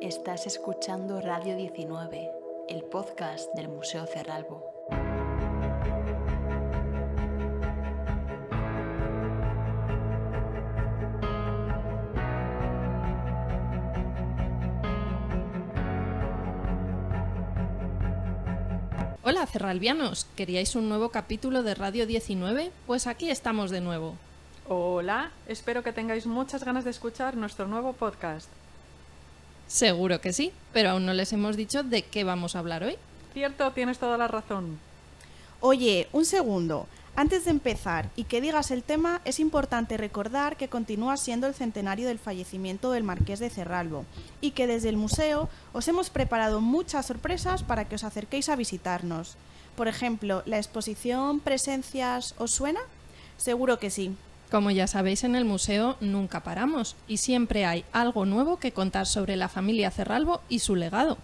Estás escuchando Radio 19, el podcast del Museo Cerralbo. Hola cerralbianos, ¿queríais un nuevo capítulo de Radio 19? Pues aquí estamos de nuevo. Hola, espero que tengáis muchas ganas de escuchar nuestro nuevo podcast. Seguro que sí, pero aún no les hemos dicho de qué vamos a hablar hoy. Cierto, tienes toda la razón. Oye, un segundo. Antes de empezar y que digas el tema, es importante recordar que continúa siendo el centenario del fallecimiento del Marqués de Cerralbo y que desde el museo os hemos preparado muchas sorpresas para que os acerquéis a visitarnos. Por ejemplo, ¿la exposición Presencias os suena? Seguro que sí. Como ya sabéis, en el museo nunca paramos y siempre hay algo nuevo que contar sobre la familia Cerralbo y su legado.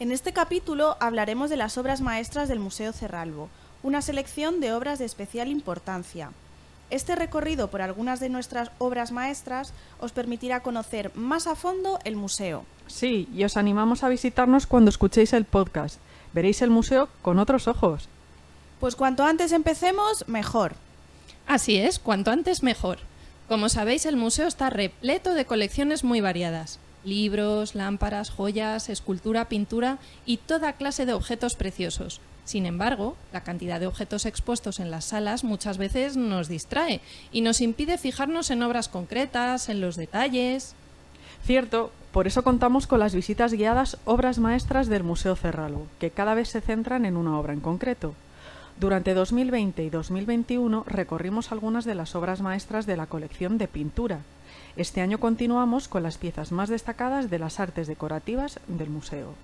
En este capítulo hablaremos de las obras maestras del Museo Cerralbo, una selección de obras de especial importancia. Este recorrido por algunas de nuestras obras maestras os permitirá conocer más a fondo el museo. Sí, y os animamos a visitarnos cuando escuchéis el podcast. Veréis el museo con otros ojos. Pues cuanto antes empecemos, mejor. Así es, cuanto antes mejor. Como sabéis, el museo está repleto de colecciones muy variadas. Libros, lámparas, joyas, escultura, pintura y toda clase de objetos preciosos. Sin embargo, la cantidad de objetos expuestos en las salas muchas veces nos distrae y nos impide fijarnos en obras concretas, en los detalles. Cierto, por eso contamos con las visitas guiadas Obras Maestras del Museo Cerralbo, que cada vez se centran en una obra en concreto. Durante 2020 y 2021 recorrimos algunas de las obras maestras de la colección de pintura. Este año continuamos con las piezas más destacadas de las artes decorativas del museo.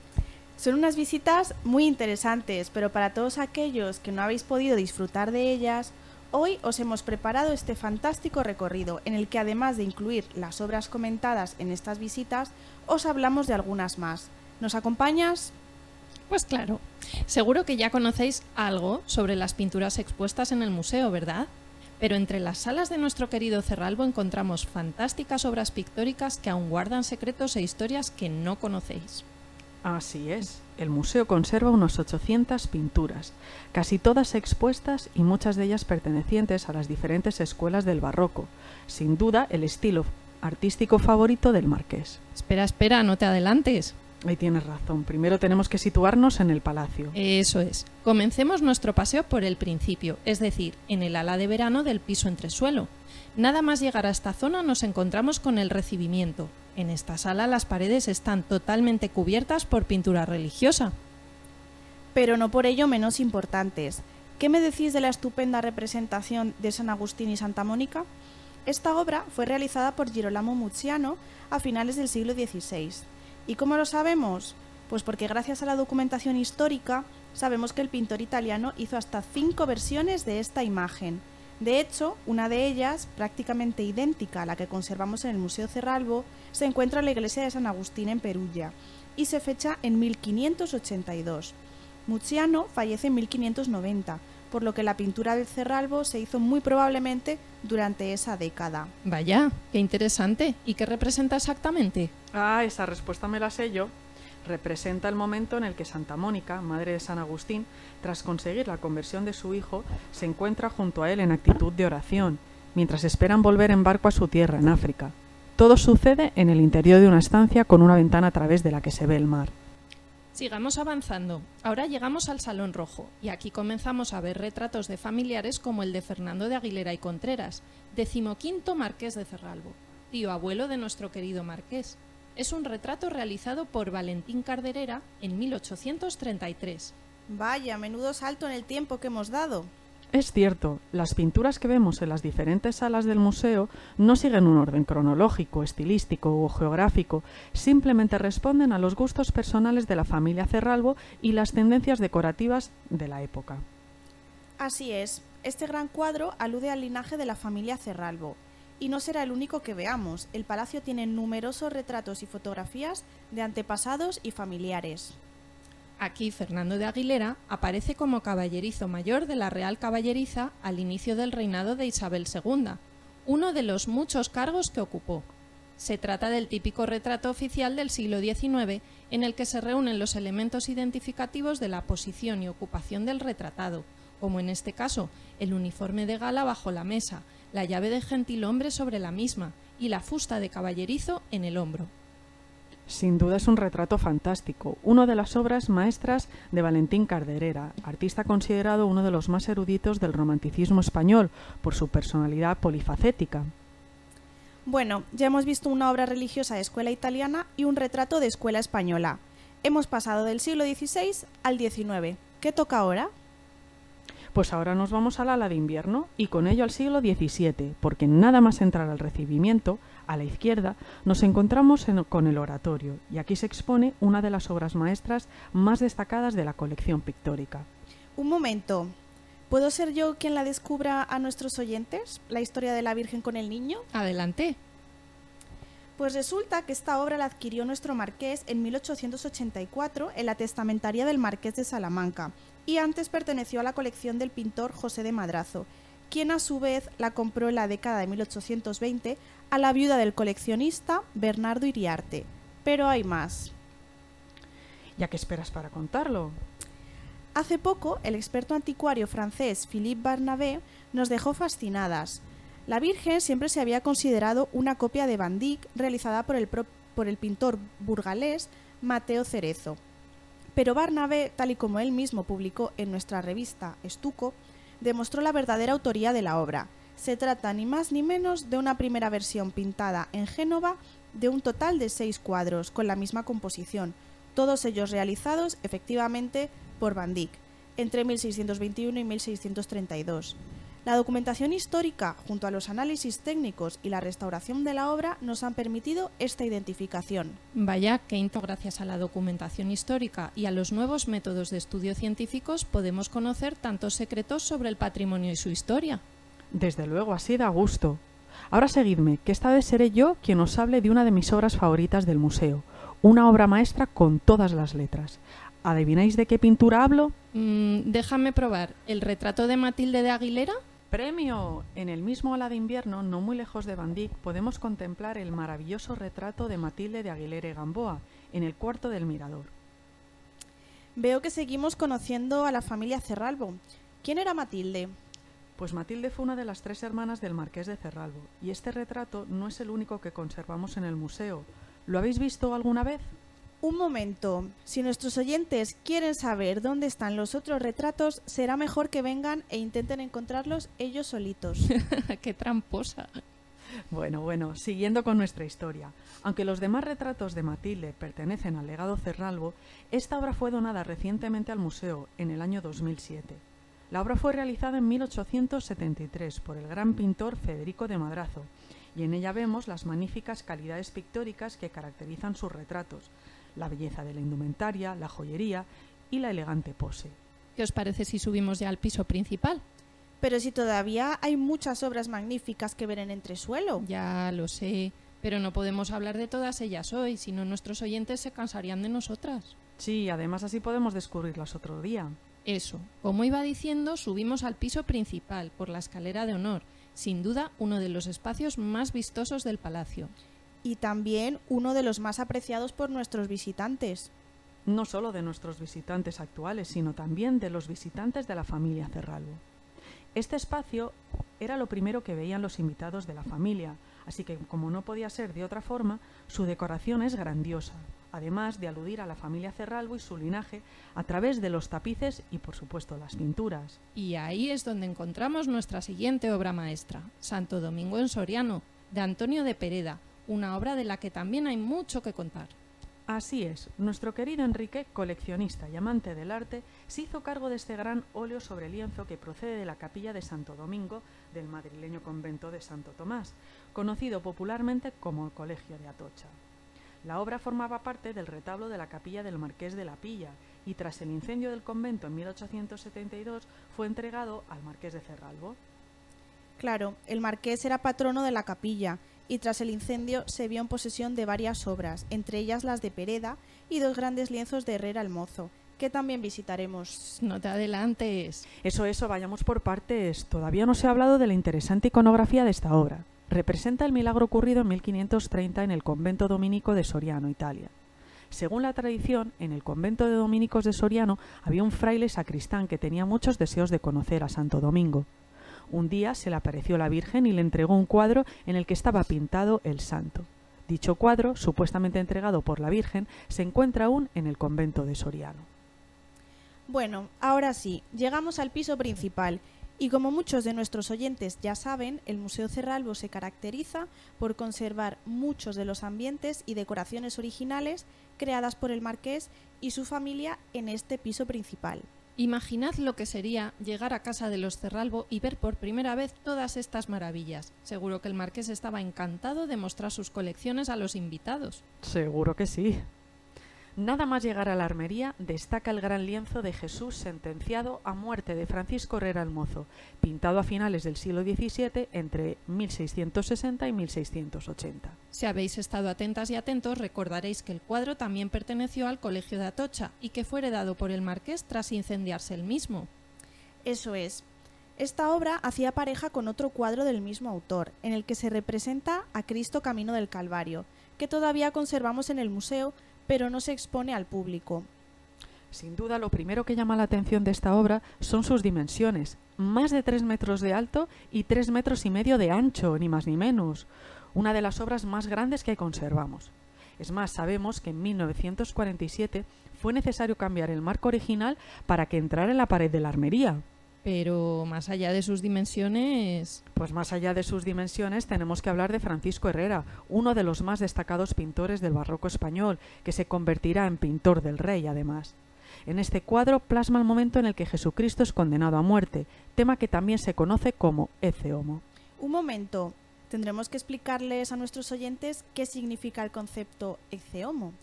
Son unas visitas muy interesantes, pero para todos aquellos que no habéis podido disfrutar de ellas, hoy os hemos preparado este fantástico recorrido en el que además de incluir las obras comentadas en estas visitas, os hablamos de algunas más. ¿Nos acompañas? Pues claro, seguro que ya conocéis algo sobre las pinturas expuestas en el museo, ¿verdad? Pero entre las salas de nuestro querido Cerralbo encontramos fantásticas obras pictóricas que aún guardan secretos e historias que no conocéis. Así es. El museo conserva unas 800 pinturas, casi todas expuestas y muchas de ellas pertenecientes a las diferentes escuelas del barroco. Sin duda, el estilo artístico favorito del marqués. Espera, espera, no te adelantes. Ahí tienes razón. Primero tenemos que situarnos en el palacio. Eso es. Comencemos nuestro paseo por el principio, es decir, en el ala de verano del piso entresuelo. Nada más llegar a esta zona nos encontramos con el recibimiento. En esta sala las paredes están totalmente cubiertas por pintura religiosa. Pero no por ello menos importantes. ¿Qué me decís de la estupenda representación de San Agustín y Santa Mónica? Esta obra fue realizada por Girolamo Mucciano a finales del siglo XVI. ¿Y cómo lo sabemos? Pues porque gracias a la documentación histórica sabemos que el pintor italiano hizo hasta cinco versiones de esta imagen. De hecho, una de ellas, prácticamente idéntica a la que conservamos en el Museo Cerralbo, se encuentra en la iglesia de San Agustín en Perugia y se fecha en 1582. Mucciano fallece en 1590, por lo que la pintura del Cerralbo se hizo muy probablemente durante esa década. Vaya, qué interesante. ¿Y qué representa exactamente? Ah, esa respuesta me la sé yo. Representa el momento en el que Santa Mónica, madre de San Agustín, tras conseguir la conversión de su hijo, se encuentra junto a él en actitud de oración, mientras esperan volver en barco a su tierra, en África. Todo sucede en el interior de una estancia con una ventana a través de la que se ve el mar. Sigamos avanzando. Ahora llegamos al Salón Rojo y aquí comenzamos a ver retratos de familiares como el de Fernando de Aguilera y Contreras, decimoquinto marqués de Cerralbo, tío abuelo de nuestro querido marqués. Es un retrato realizado por Valentín Carderera en 1833. Vaya, menudo salto en el tiempo que hemos dado. Es cierto, las pinturas que vemos en las diferentes salas del museo no siguen un orden cronológico, estilístico o geográfico, simplemente responden a los gustos personales de la familia Cerralbo y las tendencias decorativas de la época. Así es, este gran cuadro alude al linaje de la familia Cerralbo. Y no será el único que veamos, el palacio tiene numerosos retratos y fotografías de antepasados y familiares. Aquí Fernando de Aguilera aparece como caballerizo mayor de la Real Caballeriza al inicio del reinado de Isabel II, uno de los muchos cargos que ocupó. Se trata del típico retrato oficial del siglo XIX en el que se reúnen los elementos identificativos de la posición y ocupación del retratado, como en este caso el uniforme de gala bajo la mesa, la llave de gentilhombre sobre la misma y la fusta de caballerizo en el hombro. Sin duda es un retrato fantástico, una de las obras maestras de Valentín Carderera, artista considerado uno de los más eruditos del romanticismo español por su personalidad polifacética. Bueno, ya hemos visto una obra religiosa de escuela italiana y un retrato de escuela española. Hemos pasado del siglo XVI al XIX. ¿Qué toca ahora? Pues ahora nos vamos al ala de invierno y con ello al siglo XVII, porque nada más entrar al recibimiento, a la izquierda, nos encontramos con el oratorio y aquí se expone una de las obras maestras más destacadas de la colección pictórica. Un momento. ¿Puedo ser yo quien la descubra a nuestros oyentes? ¿La historia de la Virgen con el niño? Adelante. Pues resulta que esta obra la adquirió nuestro marqués en 1884 en la testamentaria del marqués de Salamanca y antes perteneció a la colección del pintor José de Madrazo, quien a su vez la compró en la década de 1820 a la viuda del coleccionista Bernardo Iriarte. Pero hay más. ¿Ya qué esperas para contarlo? Hace poco, el experto anticuario francés Philippe Barnabé nos dejó fascinadas. La Virgen siempre se había considerado una copia de Van Dyck realizada por el, por el pintor burgalés Mateo Cerezo. Pero Barnabé, tal y como él mismo publicó en nuestra revista Estuco, demostró la verdadera autoría de la obra. Se trata ni más ni menos de una primera versión pintada en Génova de un total de seis cuadros con la misma composición, todos ellos realizados efectivamente por Van Dyck entre 1621 y 1632. La documentación histórica, junto a los análisis técnicos y la restauración de la obra, nos han permitido esta identificación. Vaya que gracias a la documentación histórica y a los nuevos métodos de estudio científicos podemos conocer tantos secretos sobre el patrimonio y su historia. Desde luego, así da gusto. Ahora seguidme, que esta vez seré yo quien os hable de una de mis obras favoritas del museo, una obra maestra con todas las letras. ¿Adivináis de qué pintura hablo? Mm, déjame probar. ¿El retrato de Matilde de Aguilera? ¡Premio! En el mismo ala de invierno, no muy lejos de Van podemos contemplar el maravilloso retrato de Matilde de Aguilera y Gamboa, en el cuarto del mirador. Veo que seguimos conociendo a la familia Cerralbo. ¿Quién era Matilde? Pues Matilde fue una de las tres hermanas del marqués de Cerralbo, y este retrato no es el único que conservamos en el museo. ¿Lo habéis visto alguna vez? Un momento. Si nuestros oyentes quieren saber dónde están los otros retratos, será mejor que vengan e intenten encontrarlos ellos solitos. ¡Qué tramposa! Bueno, bueno, siguiendo con nuestra historia. Aunque los demás retratos de Matilde pertenecen al legado Cerralbo, esta obra fue donada recientemente al museo en el año 2007. La obra fue realizada en 1873 por el gran pintor Federico de Madrazo, y en ella vemos las magníficas calidades pictóricas que caracterizan sus retratos, la belleza de la indumentaria, la joyería y la elegante pose. ¿Qué os parece si subimos ya al piso principal? Pero si todavía hay muchas obras magníficas que ver en entresuelo. Ya lo sé, pero no podemos hablar de todas ellas hoy, si no nuestros oyentes se cansarían de nosotras. Sí, además así podemos descubrirlas otro día. Eso. Como iba diciendo, subimos al piso principal, por la escalera de honor, sin duda uno de los espacios más vistosos del palacio. Y también uno de los más apreciados por nuestros visitantes. No solo de nuestros visitantes actuales, sino también de los visitantes de la familia Cerralbo. Este espacio era lo primero que veían los invitados de la familia, así que como no podía ser de otra forma, su decoración es grandiosa, además de aludir a la familia Cerralbo y su linaje a través de los tapices y por supuesto las pinturas. Y ahí es donde encontramos nuestra siguiente obra maestra, Santo Domingo en Soriano, de Antonio de Pereda, una obra de la que también hay mucho que contar. Así es, nuestro querido Enrique, coleccionista y amante del arte, se hizo cargo de este gran óleo sobre lienzo que procede de la capilla de Santo Domingo del madrileño convento de Santo Tomás, conocido popularmente como el Colegio de Atocha. La obra formaba parte del retablo de la capilla del Marqués de la Pilla y tras el incendio del convento en 1872 fue entregado al Marqués de Cerralbo. Claro, el marqués era patrono de la capilla y tras el incendio se vio en posesión de varias obras, entre ellas las de Pereda y dos grandes lienzos de Herrera el Mozo, que también visitaremos. No te adelantes. Eso, eso, vayamos por partes. Todavía no se ha hablado de la interesante iconografía de esta obra. Representa el milagro ocurrido en 1530 en el convento dominico de Soriano, Italia. Según la tradición, en el convento de dominicos de Soriano había un fraile sacristán que tenía muchos deseos de conocer a Santo Domingo. Un día se le apareció la Virgen y le entregó un cuadro en el que estaba pintado el santo. Dicho cuadro, supuestamente entregado por la Virgen, se encuentra aún en el convento de Soriano. Bueno, ahora sí, llegamos al piso principal. Y como muchos de nuestros oyentes ya saben, el Museo Cerralbo se caracteriza por conservar muchos de los ambientes y decoraciones originales creadas por el marqués y su familia en este piso principal. Imaginad lo que sería llegar a casa de los Cerralbo y ver por primera vez todas estas maravillas. Seguro que el marqués estaba encantado de mostrar sus colecciones a los invitados. Seguro que sí. Nada más llegar a la armería, destaca el gran lienzo de Jesús sentenciado a muerte de Francisco Herrera el Mozo, pintado a finales del siglo XVII entre 1660 y 1680. Si habéis estado atentas y atentos, recordaréis que el cuadro también perteneció al Colegio de Atocha y que fue heredado por el marqués tras incendiarse el mismo. Eso es. Esta obra hacía pareja con otro cuadro del mismo autor, en el que se representa a Cristo Camino del Calvario, que todavía conservamos en el museo, pero no se expone al público. Sin duda, lo primero que llama la atención de esta obra son sus dimensiones, más de 3 metros de alto y 3 metros y medio de ancho, ni más ni menos, una de las obras más grandes que conservamos. Es más, sabemos que en 1947 fue necesario cambiar el marco original para que entrara en la pared de la armería. Pero más allá de sus dimensiones... Pues más allá de sus dimensiones tenemos que hablar de Francisco Herrera, uno de los más destacados pintores del barroco español, que se convertirá en pintor del rey además. En este cuadro plasma el momento en el que Jesucristo es condenado a muerte, tema que también se conoce como Ecce Homo. Un momento, tendremos que explicarles a nuestros oyentes qué significa el concepto Ecce Homo.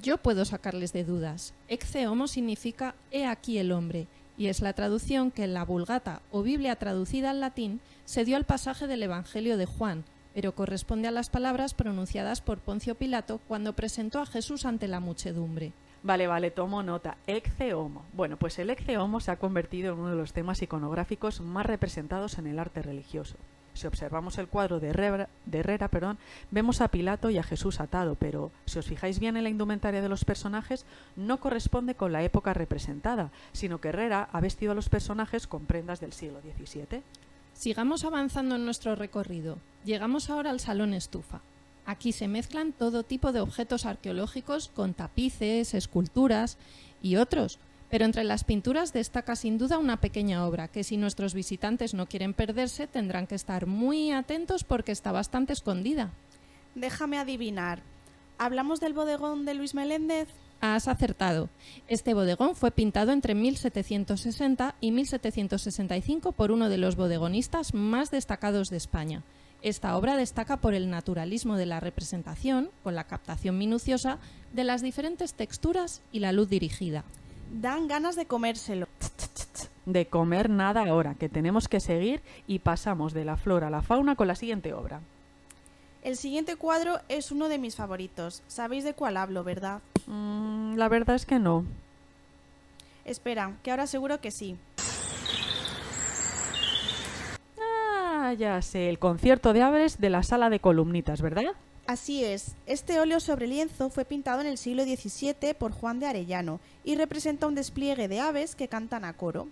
Yo puedo sacarles de dudas. Ecce Homo significa He aquí el hombre, y es la traducción que en la Vulgata o Biblia traducida al latín se dio al pasaje del Evangelio de Juan, pero corresponde a las palabras pronunciadas por Poncio Pilato cuando presentó a Jesús ante la muchedumbre. Vale, vale, tomo nota. Ecce Homo. Bueno, pues el Ecce Homo se ha convertido en uno de los temas iconográficos más representados en el arte religioso. Si observamos el cuadro de Herrera, de perdón, vemos a Pilato y a Jesús atado, pero si os fijáis bien en la indumentaria de los personajes, no corresponde con la época representada, sino que Herrera ha vestido a los personajes con prendas del siglo XVII. Sigamos avanzando en nuestro recorrido. Llegamos ahora al Salón Estufa. Aquí se mezclan todo tipo de objetos arqueológicos con tapices, esculturas y otros, pero entre las pinturas destaca sin duda una pequeña obra que si nuestros visitantes no quieren perderse tendrán que estar muy atentos porque está bastante escondida. Déjame adivinar. ¿Hablamos del bodegón de Luis Meléndez? Has acertado. Este bodegón fue pintado entre 1760 y 1765 por uno de los bodegonistas más destacados de España. Esta obra destaca por el naturalismo de la representación, con la captación minuciosa de las diferentes texturas y la luz dirigida. Dan ganas de comérselo. De comer nada ahora, que tenemos que seguir y pasamos de la flora a la fauna con la siguiente obra. El siguiente cuadro es uno de mis favoritos. Sabéis de cuál hablo, ¿verdad? Mm, la verdad es que no. Espera, que ahora seguro que sí. Ah, ya sé, el concierto de aves de la sala de columnitas, ¿verdad? Así es, este óleo sobre lienzo fue pintado en el siglo XVII por Juan de Arellano y representa un despliegue de aves que cantan a coro.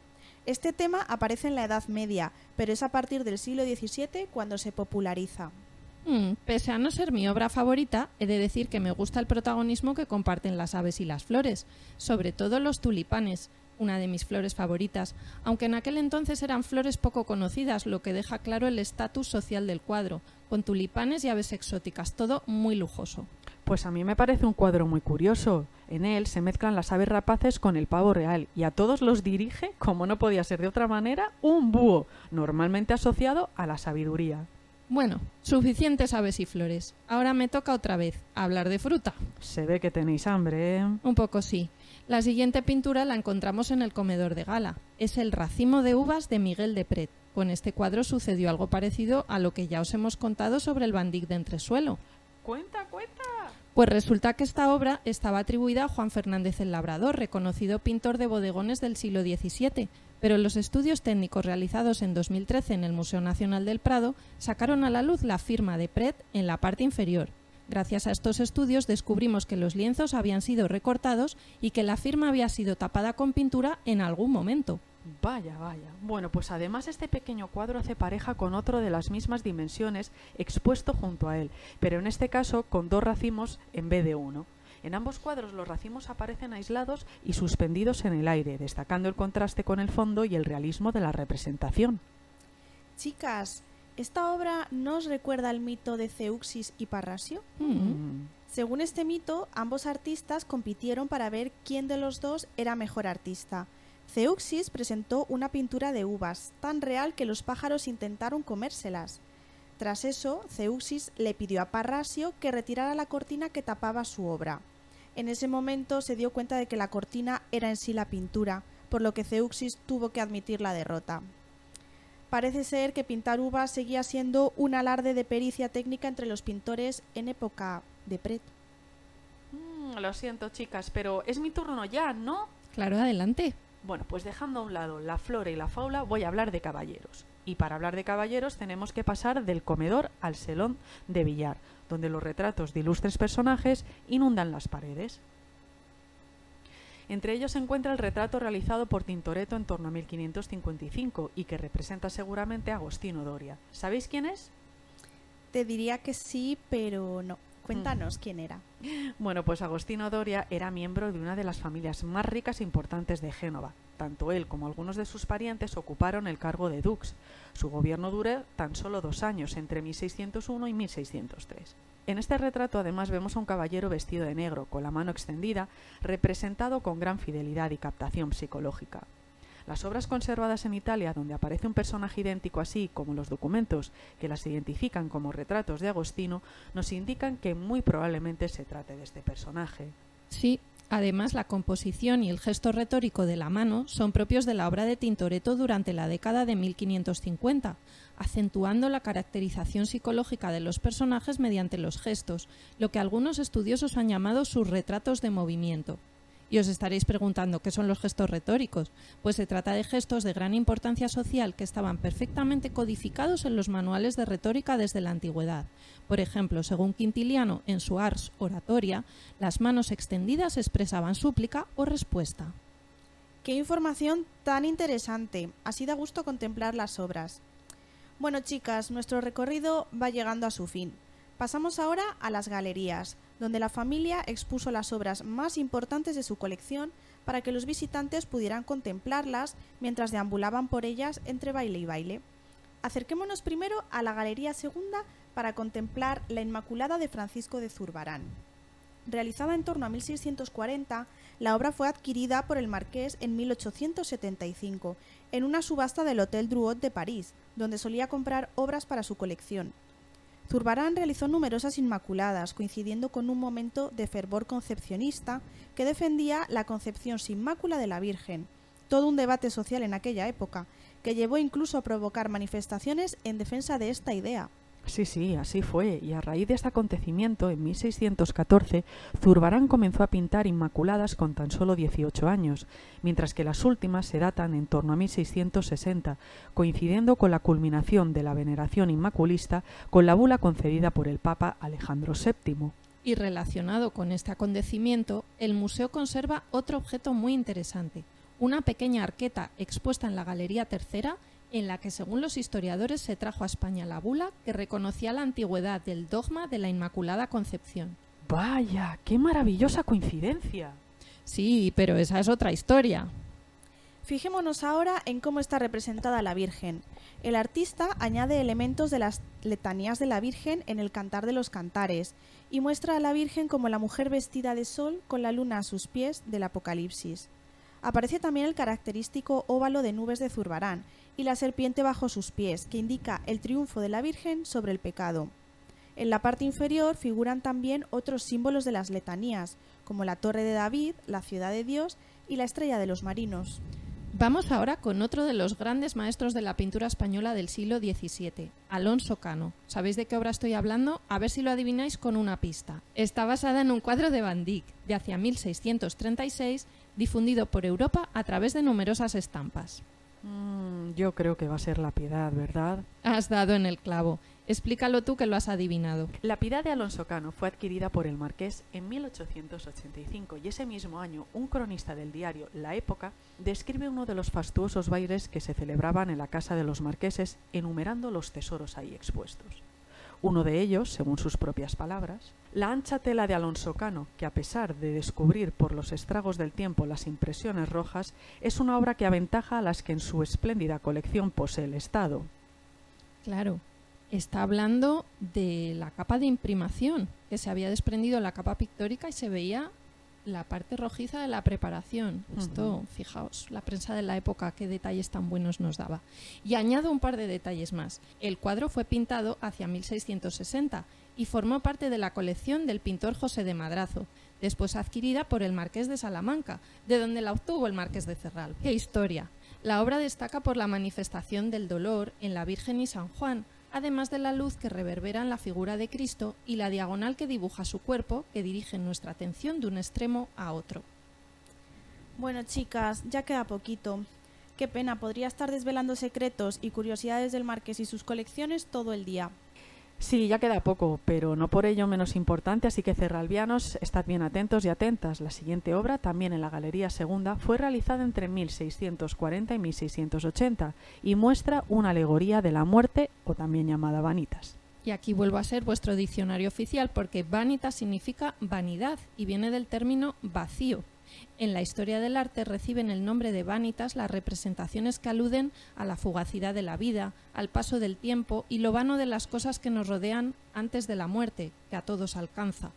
Este tema aparece en la Edad Media, pero es a partir del siglo XVII cuando se populariza. Mm, pese a no ser mi obra favorita, he de decir que me gusta el protagonismo que comparten las aves y las flores, sobre todo los tulipanes, una de mis flores favoritas, aunque en aquel entonces eran flores poco conocidas, lo que deja claro el estatus social del cuadro, con tulipanes y aves exóticas, todo muy lujoso. Pues a mí me parece un cuadro muy curioso. En él se mezclan las aves rapaces con el pavo real y a todos los dirige, como no podía ser de otra manera, un búho, normalmente asociado a la sabiduría. Bueno, suficientes aves y flores. Ahora me toca otra vez hablar de fruta. Se ve que tenéis hambre. ¿eh? Un poco sí. La siguiente pintura la encontramos en el comedor de gala. Es el racimo de uvas de Miguel de Pret. Con este cuadro sucedió algo parecido a lo que ya os hemos contado sobre el bandic de entresuelo. Cuenta, cuenta. Pues resulta que esta obra estaba atribuida a Juan Fernández el Labrador, reconocido pintor de bodegones del siglo XVII, pero los estudios técnicos realizados en 2013 en el Museo Nacional del Prado sacaron a la luz la firma de Pret en la parte inferior. Gracias a estos estudios descubrimos que los lienzos habían sido recortados y que la firma había sido tapada con pintura en algún momento. Vaya, vaya. Bueno, pues además este pequeño cuadro hace pareja con otro de las mismas dimensiones expuesto junto a él, pero en este caso con dos racimos en vez de uno. En ambos cuadros los racimos aparecen aislados y suspendidos en el aire, destacando el contraste con el fondo y el realismo de la representación. Chicas, ¿esta obra no os recuerda al mito de Zeuxis y Parrasio? Mm. Según este mito, ambos artistas compitieron para ver quién de los dos era mejor artista. Zeuxis presentó una pintura de uvas, tan real que los pájaros intentaron comérselas. Tras eso, Zeuxis le pidió a Parrasio que retirara la cortina que tapaba su obra. En ese momento se dio cuenta de que la cortina era en sí la pintura, por lo que Zeuxis tuvo que admitir la derrota. Parece ser que pintar uvas seguía siendo un alarde de pericia técnica entre los pintores en época de Pret. Mm, lo siento, chicas, pero es mi turno ya, ¿no? Claro, adelante. Bueno, pues dejando a un lado la flora y la fauna, voy a hablar de caballeros. Y para hablar de caballeros tenemos que pasar del comedor al salón de billar, donde los retratos de ilustres personajes inundan las paredes. Entre ellos se encuentra el retrato realizado por Tintoretto en torno a 1555 y que representa seguramente a Agostino Doria. ¿Sabéis quién es? Te diría que sí, pero no. Cuéntanos quién era. Bueno, pues Agostino Doria era miembro de una de las familias más ricas e importantes de Génova. Tanto él como algunos de sus parientes ocuparon el cargo de dux. Su gobierno duró tan solo dos años, entre 1601 y 1603. En este retrato además vemos a un caballero vestido de negro, con la mano extendida, representado con gran fidelidad y captación psicológica. Las obras conservadas en Italia, donde aparece un personaje idéntico así como los documentos que las identifican como retratos de Agostino, nos indican que muy probablemente se trate de este personaje. Sí, además la composición y el gesto retórico de la mano son propios de la obra de Tintoretto durante la década de 1550, acentuando la caracterización psicológica de los personajes mediante los gestos, lo que algunos estudiosos han llamado sus retratos de movimiento. Y os estaréis preguntando qué son los gestos retóricos. Pues se trata de gestos de gran importancia social que estaban perfectamente codificados en los manuales de retórica desde la antigüedad. Por ejemplo, según Quintiliano, en su Ars Oratoria, las manos extendidas expresaban súplica o respuesta. Qué información tan interesante. Así da gusto contemplar las obras. Bueno, chicas, nuestro recorrido va llegando a su fin. Pasamos ahora a las galerías, donde la familia expuso las obras más importantes de su colección para que los visitantes pudieran contemplarlas mientras deambulaban por ellas entre baile y baile. Acerquémonos primero a la Galería Segunda para contemplar la Inmaculada de Francisco de Zurbarán. Realizada en torno a 1640, la obra fue adquirida por el marqués en 1875 en una subasta del Hotel Drouot de París, donde solía comprar obras para su colección. Zurbarán realizó numerosas Inmaculadas, coincidiendo con un momento de fervor concepcionista que defendía la concepción sin mácula de la Virgen, todo un debate social en aquella época, que llevó incluso a provocar manifestaciones en defensa de esta idea. Sí, sí, así fue, y a raíz de este acontecimiento, en 1614, Zurbarán comenzó a pintar Inmaculadas con tan solo 18 años, mientras que las últimas se datan en torno a 1660, coincidiendo con la culminación de la veneración inmaculista con la bula concedida por el Papa Alejandro VII. Y relacionado con este acontecimiento, el museo conserva otro objeto muy interesante, una pequeña arqueta expuesta en la Galería Tercera en la que según los historiadores se trajo a España la bula que reconocía la antigüedad del dogma de la Inmaculada Concepción. Vaya, qué maravillosa coincidencia. Sí, pero esa es otra historia. Fijémonos ahora en cómo está representada la Virgen. El artista añade elementos de las letanías de la Virgen en el Cantar de los Cantares y muestra a la Virgen como la mujer vestida de sol con la luna a sus pies del Apocalipsis. Aparece también el característico óvalo de nubes de Zurbarán y la serpiente bajo sus pies, que indica el triunfo de la Virgen sobre el pecado. En la parte inferior figuran también otros símbolos de las letanías, como la Torre de David, la Ciudad de Dios y la Estrella de los Marinos. Vamos ahora con otro de los grandes maestros de la pintura española del siglo XVII, Alonso Cano. ¿Sabéis de qué obra estoy hablando? A ver si lo adivináis con una pista. Está basada en un cuadro de Van Dyck de hacia 1636, difundido por Europa a través de numerosas estampas. Mm, yo creo que va a ser la piedad, ¿verdad? Has dado en el clavo. Explícalo tú que lo has adivinado. La piedad de Alonso Cano fue adquirida por el marqués en 1885 y ese mismo año un cronista del diario La Época describe uno de los fastuosos bailes que se celebraban en la casa de los marqueses enumerando los tesoros ahí expuestos. Uno de ellos, según sus propias palabras, la ancha tela de Alonso Cano, que a pesar de descubrir por los estragos del tiempo las impresiones rojas, es una obra que aventaja a las que en su espléndida colección posee el Estado. Claro, está hablando de la capa de imprimación, que se había desprendido la capa pictórica y se veía la parte rojiza de la preparación. Esto, fijaos, la prensa de la época, qué detalles tan buenos nos daba. Y añado un par de detalles más. El cuadro fue pintado hacia 1660 y formó parte de la colección del pintor José de Madrazo, después adquirida por el Marqués de Salamanca, de donde la obtuvo el Marqués de Cerral. ¡Qué historia! La obra destaca por la manifestación del dolor en la Virgen y San Juan, además de la luz que reverbera en la figura de Cristo y la diagonal que dibuja su cuerpo, que dirige nuestra atención de un extremo a otro. Bueno, chicas, ya queda poquito. Qué pena, podría estar desvelando secretos y curiosidades del Marqués y sus colecciones todo el día. Sí, ya queda poco, pero no por ello menos importante, así que cerralvianos, estad bien atentos y atentas. La siguiente obra, también en la Galería Segunda, fue realizada entre 1640 y 1680 y muestra una alegoría de la muerte, o también llamada vanitas. Y aquí vuelvo a ser vuestro diccionario oficial porque vanitas significa vanidad y viene del término vacío. En la historia del arte reciben el nombre de vanitas las representaciones que aluden a la fugacidad de la vida, al paso del tiempo y lo vano de las cosas que nos rodean antes de la muerte, que a todos alcanza.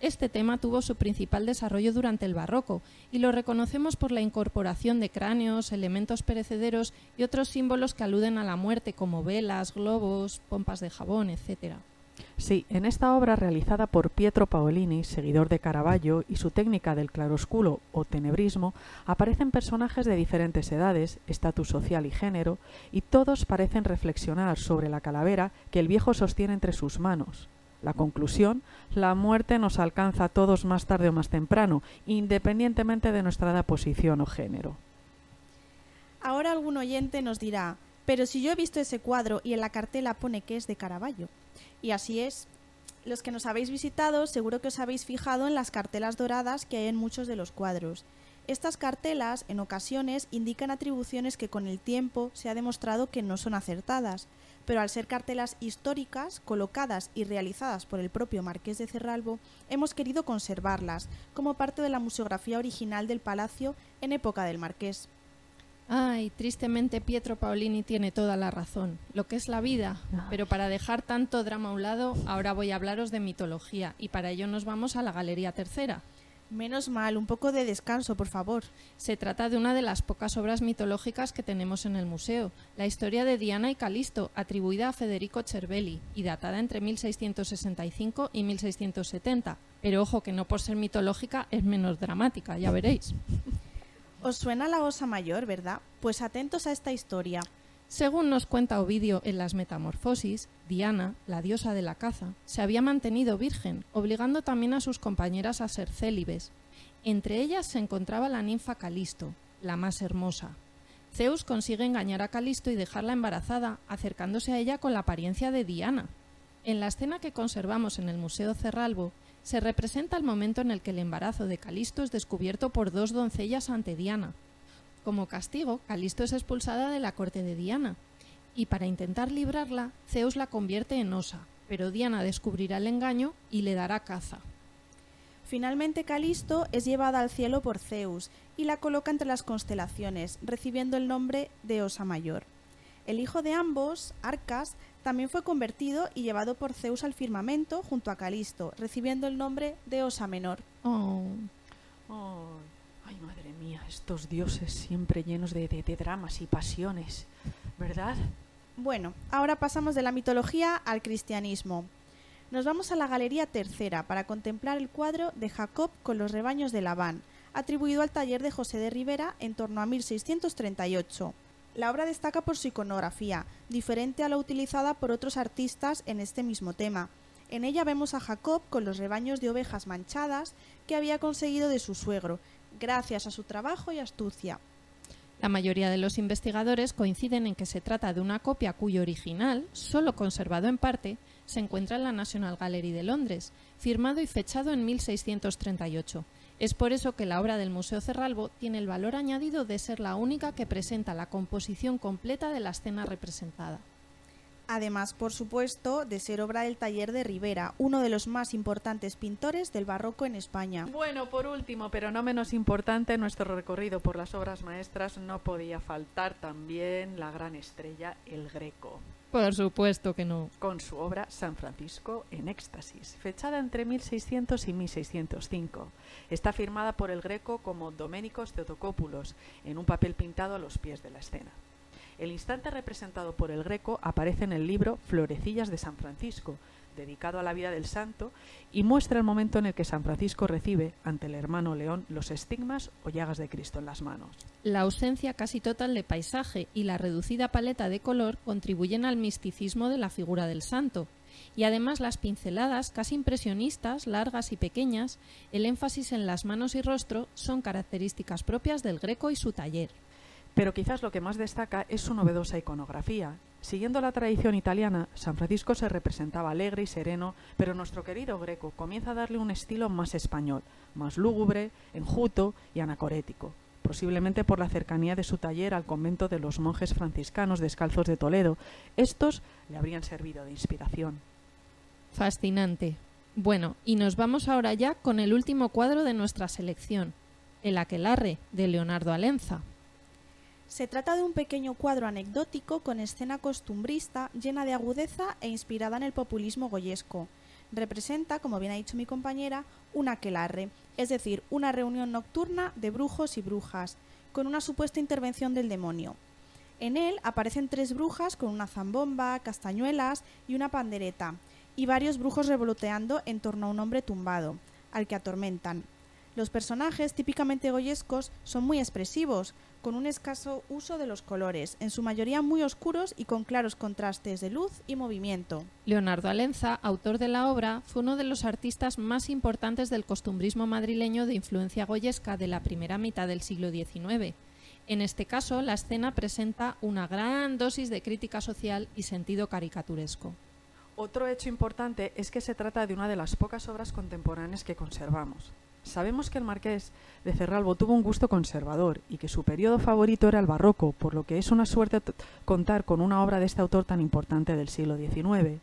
Este tema tuvo su principal desarrollo durante el barroco y lo reconocemos por la incorporación de cráneos, elementos perecederos y otros símbolos que aluden a la muerte como velas, globos, pompas de jabón, etc. Sí, en esta obra realizada por Pietro Paolini, seguidor de Caravaggio, y su técnica del claroscuro o tenebrismo, aparecen personajes de diferentes edades, estatus social y género, y todos parecen reflexionar sobre la calavera que el viejo sostiene entre sus manos. La conclusión, la muerte nos alcanza a todos más tarde o más temprano, independientemente de nuestra edad, posición o género. Ahora algún oyente nos dirá, pero si yo he visto ese cuadro y en la cartela pone que es de Caravaggio. Y así es. Los que nos habéis visitado seguro que os habéis fijado en las cartelas doradas que hay en muchos de los cuadros. Estas cartelas, en ocasiones, indican atribuciones que con el tiempo se ha demostrado que no son acertadas, pero al ser cartelas históricas, colocadas y realizadas por el propio Marqués de Cerralbo, hemos querido conservarlas como parte de la museografía original del palacio en época del Marqués. Ay, tristemente Pietro Paolini tiene toda la razón, lo que es la vida. Pero para dejar tanto drama a un lado, ahora voy a hablaros de mitología y para ello nos vamos a la Galería Tercera. Menos mal, un poco de descanso, por favor. Se trata de una de las pocas obras mitológicas que tenemos en el museo, la historia de Diana y Calisto, atribuida a Federico Cervelli y datada entre 1665 y 1670. Pero ojo que no por ser mitológica es menos dramática, ya veréis. Os suena la osa mayor, ¿verdad? Pues atentos a esta historia. Según nos cuenta Ovidio en las Metamorfosis, Diana, la diosa de la caza, se había mantenido virgen, obligando también a sus compañeras a ser célibes. Entre ellas se encontraba la ninfa Calisto, la más hermosa. Zeus consigue engañar a Calisto y dejarla embarazada, acercándose a ella con la apariencia de Diana. En la escena que conservamos en el Museo Cerralbo, se representa el momento en el que el embarazo de Calisto es descubierto por dos doncellas ante Diana. Como castigo, Calisto es expulsada de la corte de Diana, y para intentar librarla, Zeus la convierte en osa, pero Diana descubrirá el engaño y le dará caza. Finalmente Calisto es llevada al cielo por Zeus y la coloca entre las constelaciones, recibiendo el nombre de Osa Mayor. El hijo de ambos, Arcas, también fue convertido y llevado por Zeus al firmamento junto a Calisto, recibiendo el nombre de Osa Menor. Oh. Ay, madre mía, estos dioses siempre llenos de, de, de dramas y pasiones, ¿verdad? Bueno, ahora pasamos de la mitología al cristianismo. Nos vamos a la Galería Tercera para contemplar el cuadro de Jacob con los rebaños de Labán, atribuido al taller de José de Rivera en torno a 1638. La obra destaca por su iconografía, diferente a la utilizada por otros artistas en este mismo tema. En ella vemos a Jacob con los rebaños de ovejas manchadas que había conseguido de su suegro, gracias a su trabajo y astucia. La mayoría de los investigadores coinciden en que se trata de una copia cuyo original, solo conservado en parte, se encuentra en la National Gallery de Londres, firmado y fechado en 1638. Es por eso que la obra del Museo Cerralbo tiene el valor añadido de ser la única que presenta la composición completa de la escena representada. Además, por supuesto, de ser obra del taller de Rivera, uno de los más importantes pintores del barroco en España. Bueno, por último, pero no menos importante, en nuestro recorrido por las obras maestras no podía faltar también la gran estrella, el Greco. Con su obra San Francisco en éxtasis, fechada entre 1600 y 1605. Está firmada por el Greco como Doménicos Theotocópulos, en un papel pintado a los pies de la escena. El instante representado por el Greco aparece en el libro Florecillas de San Francisco, dedicado a la vida del santo, y muestra el momento en el que San Francisco recibe, ante el hermano León, los estigmas o llagas de Cristo en las manos. La ausencia casi total de paisaje y la reducida paleta de color contribuyen al misticismo de la figura del santo. Y además las pinceladas, casi impresionistas, largas y pequeñas, el énfasis en las manos y rostro son características propias del Greco y su taller. Pero quizás lo que más destaca es su novedosa iconografía. Siguiendo la tradición italiana, San Francisco se representaba alegre y sereno, pero nuestro querido Greco comienza a darle un estilo más español, más lúgubre, enjuto y anacorético, posiblemente por la cercanía de su taller al convento de los monjes franciscanos descalzos de Toledo. Estos le habrían servido de inspiración. Fascinante. Bueno, y nos vamos ahora ya con el último cuadro de nuestra selección, El Aquelarre, de Leonardo Alenza. Se trata de un pequeño cuadro anecdótico con escena costumbrista llena de agudeza e inspirada en el populismo goyesco. Representa, como bien ha dicho mi compañera, un aquelarre, es decir, una reunión nocturna de brujos y brujas, con una supuesta intervención del demonio. En él aparecen tres brujas con una zambomba, castañuelas y una pandereta, y varios brujos revoloteando en torno a un hombre tumbado, al que atormentan. Los personajes típicamente goyescos son muy expresivos, con un escaso uso de los colores, en su mayoría muy oscuros y con claros contrastes de luz y movimiento. Leonardo Alenza, autor de la obra, fue uno de los artistas más importantes del costumbrismo madrileño de influencia goyesca de la primera mitad del siglo XIX. En este caso, la escena presenta una gran dosis de crítica social y sentido caricaturesco. Otro hecho importante es que se trata de una de las pocas obras contemporáneas que conservamos. Sabemos que el marqués de Cerralbo tuvo un gusto conservador y que su periodo favorito era el barroco, por lo que es una suerte contar con una obra de este autor tan importante del siglo XIX.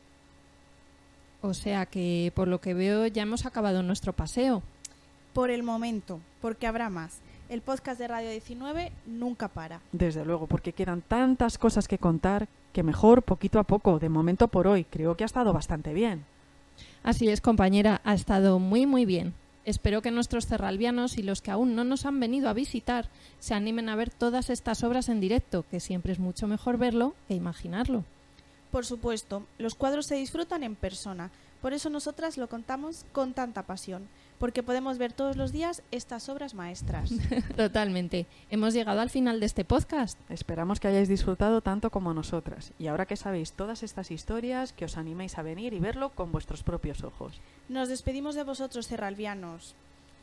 O sea que, por lo que veo, ya hemos acabado nuestro paseo. Por el momento, porque habrá más. El podcast de Radio 19 nunca para. Desde luego, porque quedan tantas cosas que contar que mejor poquito a poco, de momento por hoy. Creo que ha estado bastante bien. Así es, compañera, ha estado muy, muy bien. Espero que nuestros cerralbianos y los que aún no nos han venido a visitar se animen a ver todas estas obras en directo, que siempre es mucho mejor verlo que imaginarlo. Por supuesto, los cuadros se disfrutan en persona, por eso nosotras lo contamos con tanta pasión, porque podemos ver todos los días estas obras maestras. Totalmente. Hemos llegado al final de este podcast. Esperamos que hayáis disfrutado tanto como nosotras. Y ahora que sabéis todas estas historias, que os animéis a venir y verlo con vuestros propios ojos. Nos despedimos de vosotros, cerralvianos.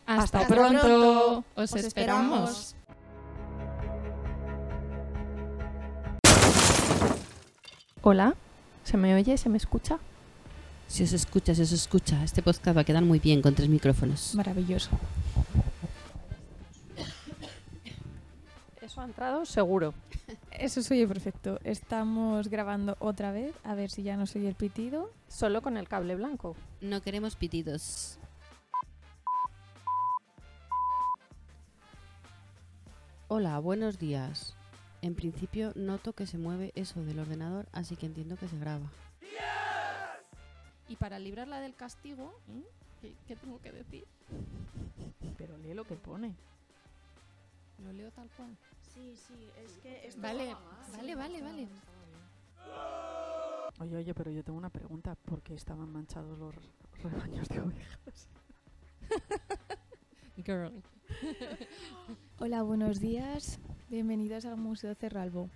Hasta, Hasta pronto. pronto. Os, Os esperamos. esperamos. Hola. ¿Se me oye? ¿Se me escucha? Si os escucha, si os escucha. Este podcast va a quedar muy bien con tres micrófonos. Maravilloso. Eso ha entrado seguro. Eso se oye perfecto. Estamos grabando otra vez, a ver si ya no se oye el pitido. Solo con el cable blanco. No queremos pitidos. Hola, buenos días. En principio noto que se mueve eso del ordenador, así que entiendo que se graba. Y para librarla del castigo, ¿eh? ¿qué, qué tengo que decir? Pero lee lo que pone. Lo leo tal cual. Sí, sí, es que Vale, vale, vale, vale. Oye, oye, pero yo tengo una pregunta. ¿Por qué estaban manchados los rebaños de ovejas? Girl. Hola, buenos días. Bienvenidos al Museo Cerralbo.